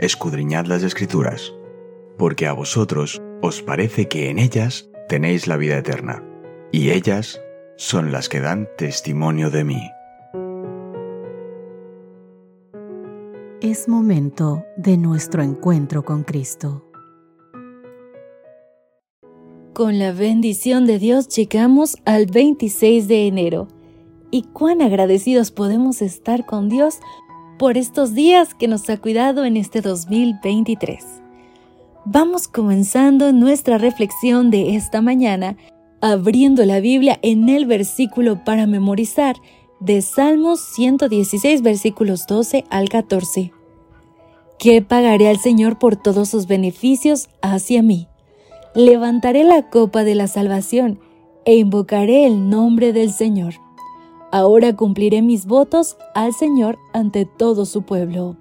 escudriñad las escrituras, porque a vosotros os parece que en ellas tenéis la vida eterna, y ellas son las que dan testimonio de mí. Es momento de nuestro encuentro con Cristo. Con la bendición de Dios llegamos al 26 de enero. Y cuán agradecidos podemos estar con Dios por estos días que nos ha cuidado en este 2023. Vamos comenzando nuestra reflexión de esta mañana abriendo la Biblia en el versículo para memorizar de Salmos 116 versículos 12 al 14. ¿Qué pagaré al Señor por todos sus beneficios hacia mí? Levantaré la copa de la salvación e invocaré el nombre del Señor. Ahora cumpliré mis votos al Señor ante todo su pueblo.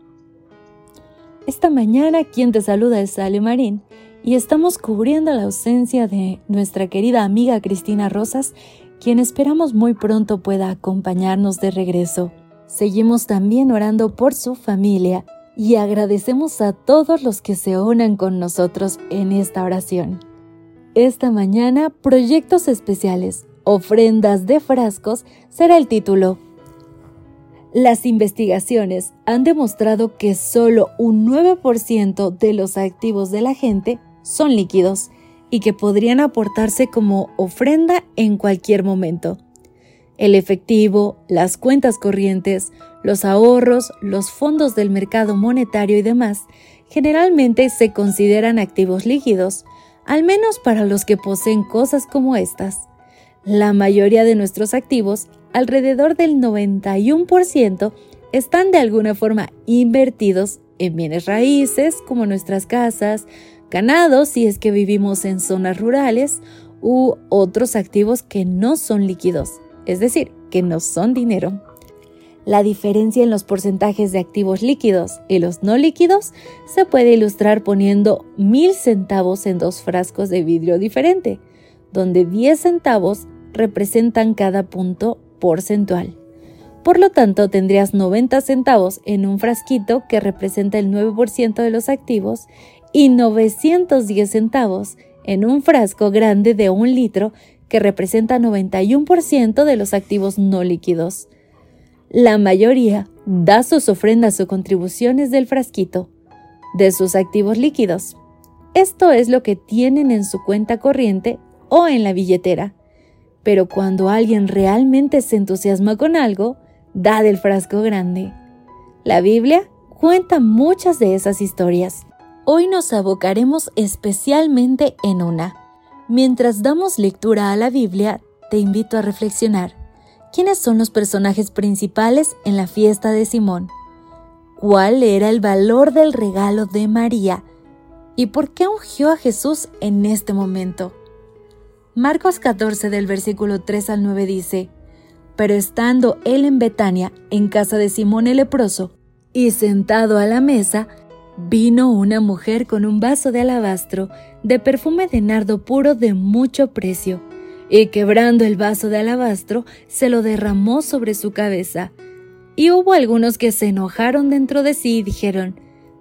Esta mañana quien te saluda es Ale Marín y estamos cubriendo la ausencia de nuestra querida amiga Cristina Rosas, quien esperamos muy pronto pueda acompañarnos de regreso. Seguimos también orando por su familia y agradecemos a todos los que se unan con nosotros en esta oración. Esta mañana, Proyectos Especiales, Ofrendas de Frascos será el título. Las investigaciones han demostrado que solo un 9% de los activos de la gente son líquidos y que podrían aportarse como ofrenda en cualquier momento. El efectivo, las cuentas corrientes, los ahorros, los fondos del mercado monetario y demás generalmente se consideran activos líquidos, al menos para los que poseen cosas como estas. La mayoría de nuestros activos, alrededor del 91%, están de alguna forma invertidos en bienes raíces como nuestras casas, ganados si es que vivimos en zonas rurales u otros activos que no son líquidos es decir, que no son dinero. La diferencia en los porcentajes de activos líquidos y los no líquidos se puede ilustrar poniendo mil centavos en dos frascos de vidrio diferente, donde 10 centavos representan cada punto porcentual. Por lo tanto, tendrías 90 centavos en un frasquito que representa el 9% de los activos y 910 centavos en un frasco grande de un litro que representa 91% de los activos no líquidos. La mayoría da sus ofrendas o contribuciones del frasquito, de sus activos líquidos. Esto es lo que tienen en su cuenta corriente o en la billetera. Pero cuando alguien realmente se entusiasma con algo, da del frasco grande. La Biblia cuenta muchas de esas historias. Hoy nos abocaremos especialmente en una, Mientras damos lectura a la Biblia, te invito a reflexionar. ¿Quiénes son los personajes principales en la fiesta de Simón? ¿Cuál era el valor del regalo de María? ¿Y por qué ungió a Jesús en este momento? Marcos 14 del versículo 3 al 9 dice, Pero estando él en Betania, en casa de Simón el leproso, y sentado a la mesa, vino una mujer con un vaso de alabastro de perfume de nardo puro de mucho precio, y quebrando el vaso de alabastro, se lo derramó sobre su cabeza. Y hubo algunos que se enojaron dentro de sí y dijeron,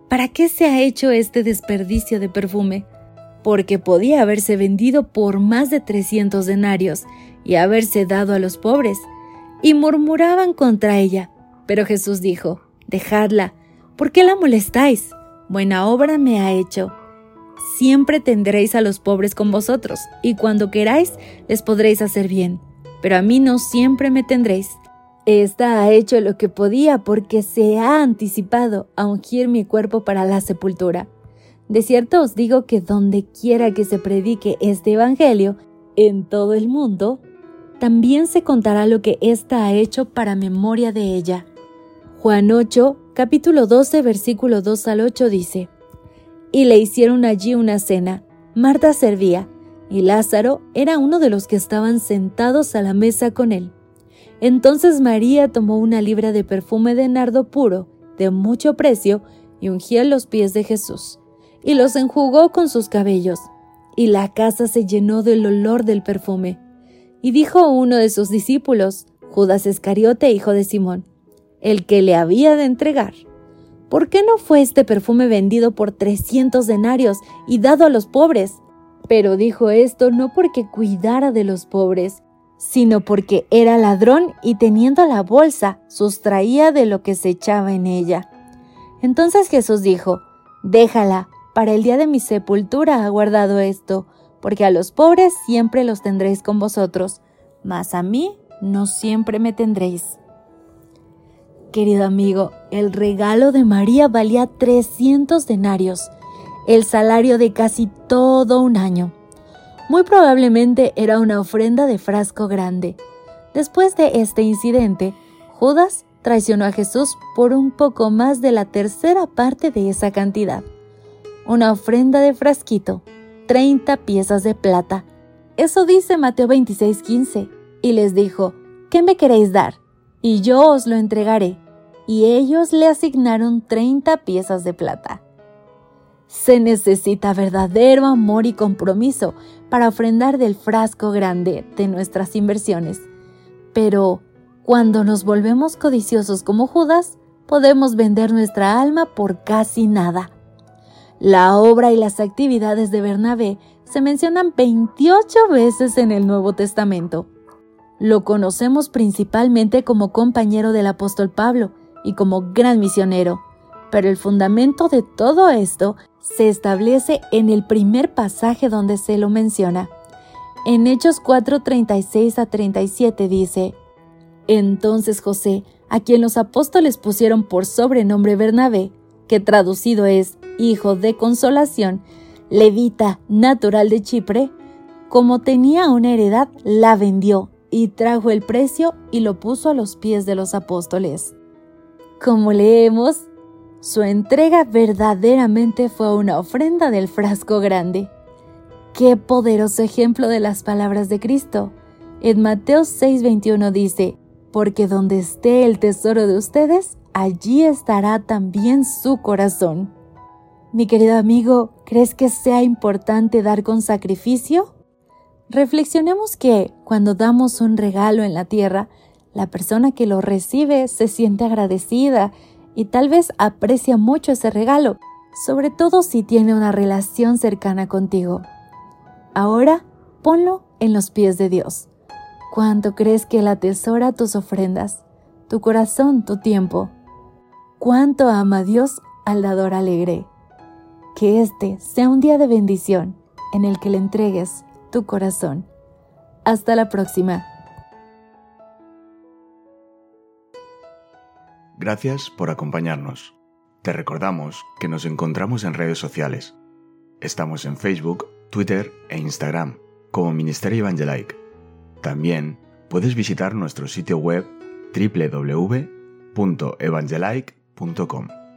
¿Para qué se ha hecho este desperdicio de perfume? Porque podía haberse vendido por más de trescientos denarios y haberse dado a los pobres. Y murmuraban contra ella. Pero Jesús dijo, Dejadla, ¿por qué la molestáis? buena obra me ha hecho. Siempre tendréis a los pobres con vosotros, y cuando queráis les podréis hacer bien, pero a mí no siempre me tendréis. Esta ha hecho lo que podía porque se ha anticipado a ungir mi cuerpo para la sepultura. De cierto os digo que donde quiera que se predique este Evangelio, en todo el mundo, también se contará lo que ésta ha hecho para memoria de ella. Juan 8, capítulo 12, versículo 2 al 8 dice, Y le hicieron allí una cena. Marta servía, y Lázaro era uno de los que estaban sentados a la mesa con él. Entonces María tomó una libra de perfume de nardo puro, de mucho precio, y ungió los pies de Jesús, y los enjugó con sus cabellos, y la casa se llenó del olor del perfume. Y dijo uno de sus discípulos, Judas Iscariote, hijo de Simón, el que le había de entregar. ¿por qué no fue este perfume vendido por 300 denarios y dado a los pobres? Pero dijo esto no porque cuidara de los pobres, sino porque era ladrón y teniendo la bolsa sustraía de lo que se echaba en ella. Entonces Jesús dijo, Déjala, para el día de mi sepultura ha guardado esto, porque a los pobres siempre los tendréis con vosotros, mas a mí no siempre me tendréis. Querido amigo, el regalo de María valía 300 denarios, el salario de casi todo un año. Muy probablemente era una ofrenda de frasco grande. Después de este incidente, Judas traicionó a Jesús por un poco más de la tercera parte de esa cantidad. Una ofrenda de frasquito, 30 piezas de plata. Eso dice Mateo 26:15. Y les dijo, ¿qué me queréis dar? Y yo os lo entregaré. Y ellos le asignaron 30 piezas de plata. Se necesita verdadero amor y compromiso para ofrendar del frasco grande de nuestras inversiones. Pero cuando nos volvemos codiciosos como Judas, podemos vender nuestra alma por casi nada. La obra y las actividades de Bernabé se mencionan 28 veces en el Nuevo Testamento. Lo conocemos principalmente como compañero del apóstol Pablo y como gran misionero, pero el fundamento de todo esto se establece en el primer pasaje donde se lo menciona. En Hechos 4:36 a 37 dice, Entonces José, a quien los apóstoles pusieron por sobrenombre Bernabé, que traducido es Hijo de Consolación, levita natural de Chipre, como tenía una heredad, la vendió y trajo el precio y lo puso a los pies de los apóstoles. Como leemos, su entrega verdaderamente fue una ofrenda del frasco grande. Qué poderoso ejemplo de las palabras de Cristo. En Mateo 6:21 dice, porque donde esté el tesoro de ustedes, allí estará también su corazón. Mi querido amigo, ¿crees que sea importante dar con sacrificio? Reflexionemos que cuando damos un regalo en la tierra, la persona que lo recibe se siente agradecida y tal vez aprecia mucho ese regalo, sobre todo si tiene una relación cercana contigo. Ahora ponlo en los pies de Dios. ¿Cuánto crees que Él atesora tus ofrendas, tu corazón, tu tiempo? ¿Cuánto ama Dios al dador alegre? Que este sea un día de bendición en el que le entregues tu corazón. Hasta la próxima. Gracias por acompañarnos. Te recordamos que nos encontramos en redes sociales. Estamos en Facebook, Twitter e Instagram como Ministerio Evangelike. También puedes visitar nuestro sitio web www.evangelike.com.